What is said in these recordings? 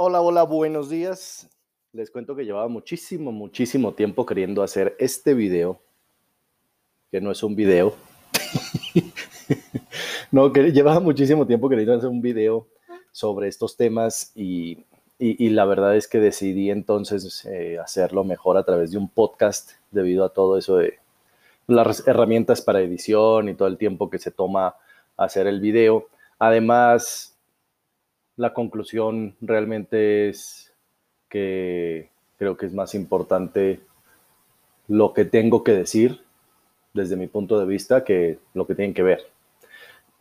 Hola, hola, buenos días. Les cuento que llevaba muchísimo, muchísimo tiempo queriendo hacer este video, que no es un video. no, que llevaba muchísimo tiempo queriendo hacer un video sobre estos temas y, la verdad es que decidí entonces eh, hacerlo mejor a través de un podcast debido a todo eso de las herramientas para edición y todo el tiempo que se toma hacer el video. Además, la conclusión realmente es que creo que es más importante lo que tengo que decir desde mi punto de vista que lo que tienen que ver.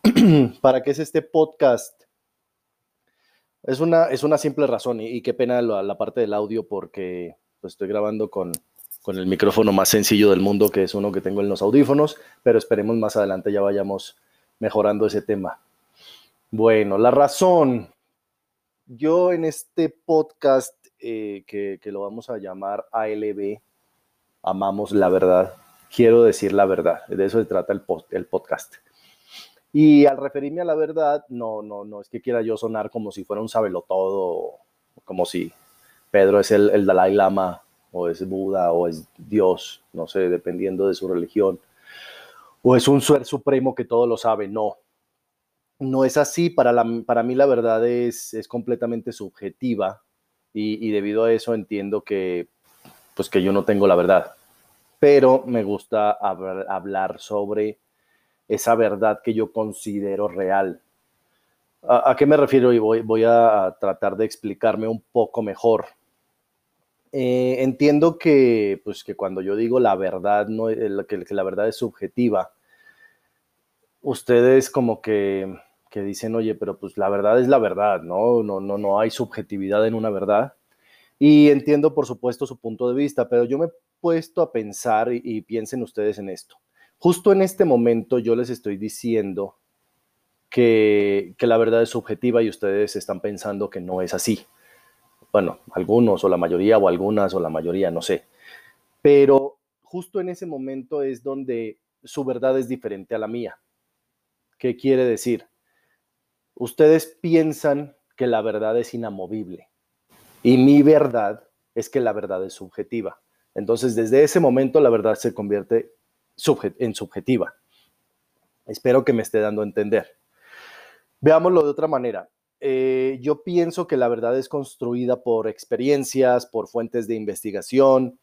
¿Para qué es este podcast? Es una, es una simple razón y, qué pena la, parte del audio porque pues, estoy grabando con, con el micrófono más sencillo del mundo, que es uno que tengo en los audífonos, pero esperemos más adelante ya vayamos mejorando ese tema. Bueno, la razón yo en este podcast eh, que, lo vamos a llamar ALB, Amamos la Verdad, quiero decir la verdad. De eso se trata el, el podcast. Y al referirme a la verdad, no, no, no es que quiera yo sonar como si fuera un sabelotodo, como si Pedro es el, el Dalai Lama, o es Buda, o es Dios, no sé, dependiendo de su religión, o es un ser supremo que todo lo sabe. No, no es así. Para, la, para mí la verdad es, es completamente subjetiva y, debido a eso entiendo que, pues que yo no tengo la verdad. Pero me gusta hablar sobre esa verdad que yo considero real. ¿A, qué me refiero? Y voy, voy a tratar de explicarme un poco mejor. Eh, entiendo que, pues, que cuando yo digo la verdad, no, que la verdad es subjetiva, ustedes como que que dicen, oye, pero pues la verdad es la verdad, ¿no? No, no, no hay subjetividad en una verdad. Y entiendo, por supuesto, su punto de vista, pero yo me he puesto a pensar y, piensen ustedes en esto. Justo en este momento yo les estoy diciendo que, que, la verdad es subjetiva y ustedes están pensando que no es así. Bueno, algunos o la mayoría o algunas o la mayoría, no sé. Pero justo en ese momento es donde su verdad es diferente a la mía. ¿Qué quiere decir? Ustedes piensan que la verdad es inamovible y mi verdad es que la verdad es subjetiva. Entonces, desde ese momento la verdad se convierte en subjetiva. Espero que me esté dando a entender. Veámoslo de otra manera. Eh, yo pienso que la verdad es construida por experiencias, por fuentes de investigación,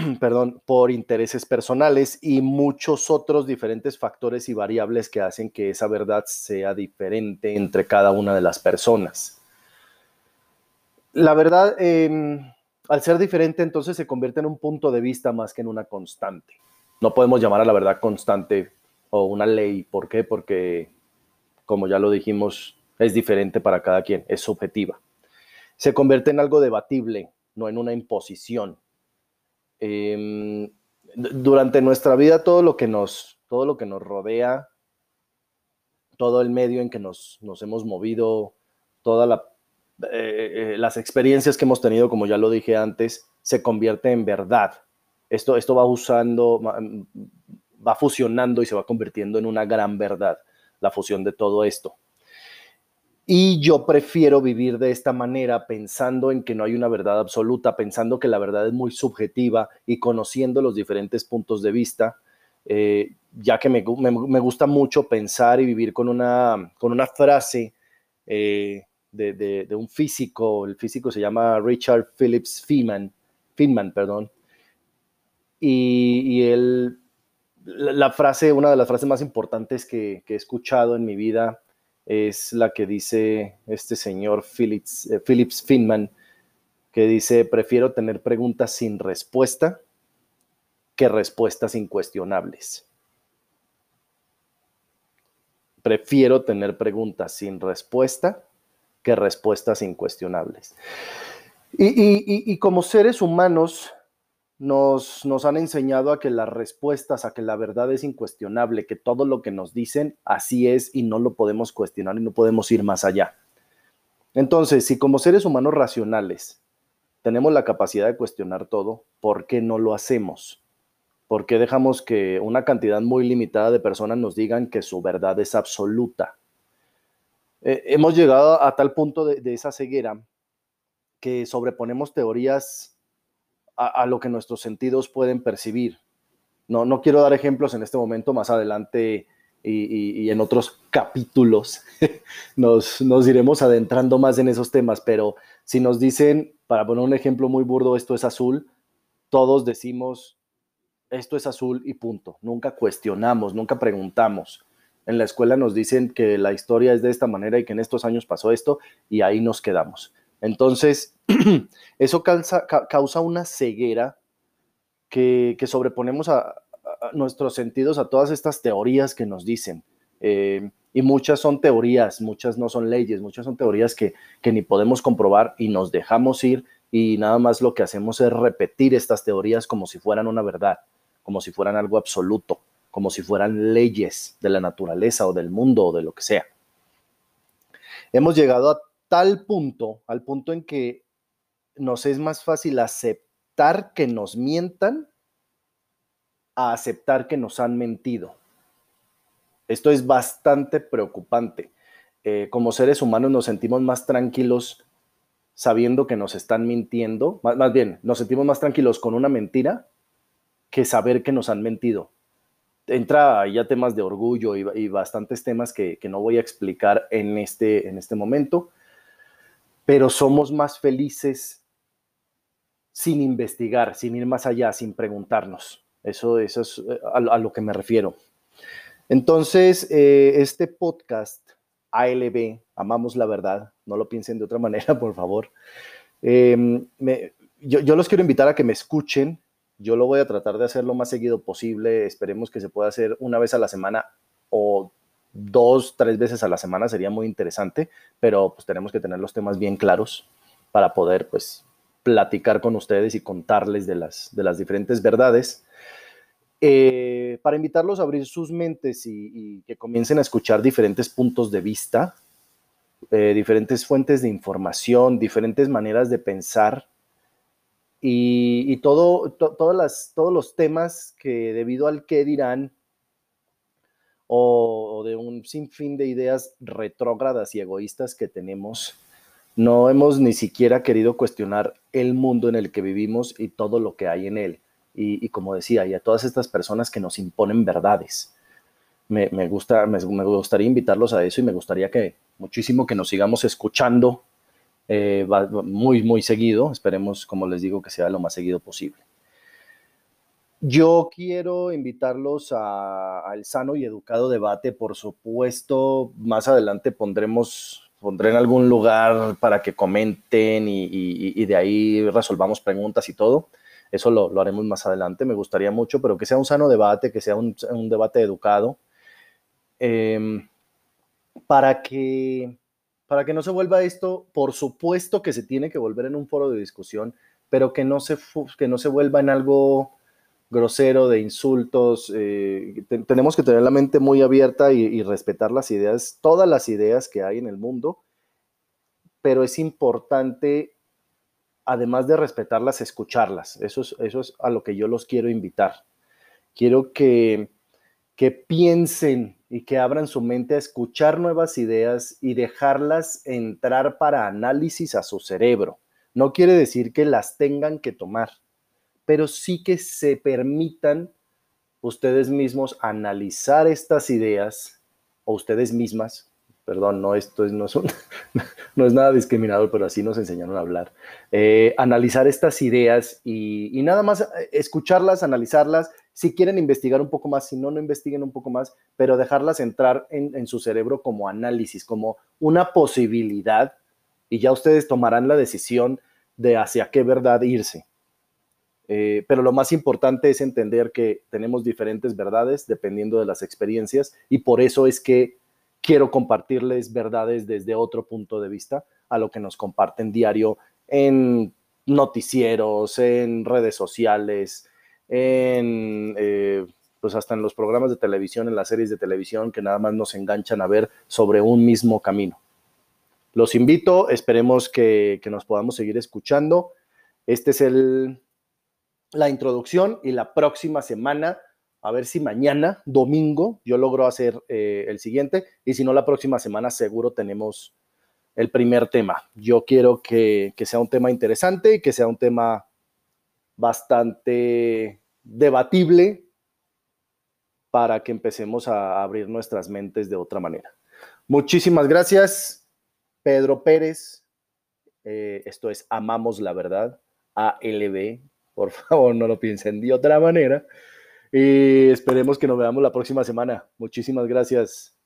perdón, por intereses personales y muchos otros diferentes factores y variables que hacen que esa verdad sea diferente entre cada una de las personas. La verdad, em, al ser diferente, entonces se convierte en un punto de vista más que en una constante. No podemos llamar a la verdad constante o una ley. ¿Por qué? Porque, como ya lo dijimos, es diferente para cada quien, es subjetiva. Se convierte en algo debatible, no en una imposición Em, durante nuestra vida todo lo que nos, todo lo que nos rodea, todo el medio en que nos, nos hemos movido, todas eh, eh, las experiencias que hemos tenido, como ya lo dije antes, se convierte en verdad. Esto, esto va usando, va fusionando y se va convirtiendo en una gran verdad, la fusión de todo esto. Y yo prefiero vivir de esta manera pensando en que no hay una verdad absoluta, pensando que la verdad es muy subjetiva y conociendo los diferentes puntos de vista, eh, ya que me, gusta mucho pensar y vivir con una, con una frase eh, de, un físico, el físico se llama Richard Phillips Feynman, Feynman perdón, y, él, la, frase, una de las frases más importantes que he escuchado en mi vida, es la que dice este señor Phillips, eh, Finman, que dice, prefiero tener preguntas sin respuesta que respuestas incuestionables. Prefiero tener preguntas sin respuesta que respuestas incuestionables. y como seres humanos, nos, nos han enseñado a que las respuestas, a que la verdad es incuestionable, que todo lo que nos dicen así es y no lo podemos cuestionar y no podemos ir más allá. Entonces, si como seres humanos racionales tenemos la capacidad de cuestionar todo, ¿por qué no lo hacemos? ¿Por qué dejamos que una cantidad muy limitada de personas nos digan que su verdad es absoluta? Eh, hemos llegado a tal punto de, esa ceguera que sobreponemos teorías a, lo que nuestros sentidos pueden percibir. No, no quiero dar ejemplos en este momento, más adelante y, en otros capítulos nos, nos, iremos adentrando más en esos temas, pero si nos dicen, para poner un ejemplo muy burdo, esto es azul, todos decimos, esto es azul y punto. Nunca cuestionamos, nunca preguntamos. En la escuela nos dicen que la historia es de esta manera y que en estos años pasó esto y ahí nos quedamos. Entonces, eso causa, una ceguera que, sobreponemos a, nuestros sentidos a todas estas teorías que nos dicen. Eh, y muchas son teorías, muchas no son leyes, muchas son teorías que, que ni podemos comprobar y nos dejamos ir y nada más lo que hacemos es repetir estas teorías como si fueran una verdad, como si fueran algo absoluto, como si fueran leyes de la naturaleza o del mundo o de lo que sea. Hemos llegado a tal punto, al punto en que nos es más fácil aceptar que nos mientan a aceptar que nos han mentido. Esto es bastante preocupante. Eh, como seres humanos nos sentimos más tranquilos sabiendo que nos están mintiendo, más, bien, nos sentimos más tranquilos con una mentira que saber que nos han mentido. Entra ya temas de orgullo y, bastantes temas que, no voy a explicar en este, en este momento, pero somos más felices sin investigar, sin ir más allá, sin preguntarnos. Eso, eso es eh, a, lo que me refiero. Entonces, eh, este podcast ALB, Amamos la Verdad, no lo piensen de otra manera, por favor. Em, yo, los quiero invitar a que me escuchen. Yo lo voy a tratar de hacer lo más seguido posible. Esperemos que se pueda hacer una vez a la semana o dos, tres veces a la semana. Sería muy interesante, pero pues tenemos que tener los temas bien claros para poder pues platicar con ustedes y contarles de las, de las diferentes verdades. Eh, para invitarlos a abrir sus mentes y, que comiencen a escuchar diferentes puntos de vista, eh, diferentes fuentes de información, diferentes maneras de pensar y, todo, todas las, todos los temas que debido al que dirán o, de un sinfín de ideas retrógradas y egoístas que tenemos, no hemos ni siquiera querido cuestionar el mundo en el que vivimos y todo lo que hay en él y, como decía, y a todas estas personas que nos imponen verdades. Me, gusta, me, gustaría invitarlos a eso y me gustaría que muchísimo que nos sigamos escuchando eh, muy, muy seguido. Esperemos, como les digo, que sea lo más seguido posible. Yo quiero invitarlos al sano y educado debate. Por supuesto, más adelante pondremos, pondré en algún lugar para que comenten y de ahí resolvamos preguntas y todo. Eso lo, haremos más adelante, me gustaría mucho, pero que sea un sano debate, que sea un, debate educado, em, para, que, para que no se vuelva esto, por supuesto que se tiene que volver en un foro de discusión, pero que no se, que no se vuelva en algo grosero de insultos. Eh, tenemos que tener la mente muy abierta y respetar las ideas, todas las ideas que hay en el mundo, pero es importante además de respetarlas, escucharlas. Eso es, eso es a lo que yo los quiero invitar. Quiero que, que piensen y que abran su mente a escuchar nuevas ideas y dejarlas entrar para análisis a su cerebro. No quiere decir que las tengan que tomar, pero sí que se permitan ustedes mismos analizar estas ideas o ustedes mismas perdón, no, esto es, no, es no es nada discriminador, pero así nos enseñaron a hablar, eh, analizar estas ideas y, nada más eh, escucharlas, analizarlas, si quieren investigar un poco más, si no, no investiguen un poco más, pero dejarlas entrar en, su cerebro como análisis, como una posibilidad y ya ustedes tomarán la decisión de hacia qué verdad irse. Eh, pero lo más importante es entender que tenemos diferentes verdades dependiendo de las experiencias y por eso es que quiero compartirles verdades desde otro punto de vista a lo que nos comparten diario en noticieros, en redes sociales, en eh, pues hasta en los programas de televisión, en las series de televisión que nada más nos enganchan a ver sobre un mismo camino. Los invito, esperemos que, que nos podamos seguir escuchando. Este es el, la introducción y la próxima semana A ver si mañana, domingo, yo logro hacer eh, el siguiente y si no, la próxima semana seguro tenemos el primer tema. Yo quiero que, que sea un tema interesante y que sea un tema bastante debatible para que empecemos a abrir nuestras mentes de otra manera. Muchísimas gracias, Pedro Pérez. Eh, esto es Amamos la Verdad, ALB. Por favor, no lo piensen de otra manera. Y esperemos que nos veamos la próxima semana. Muchísimas gracias.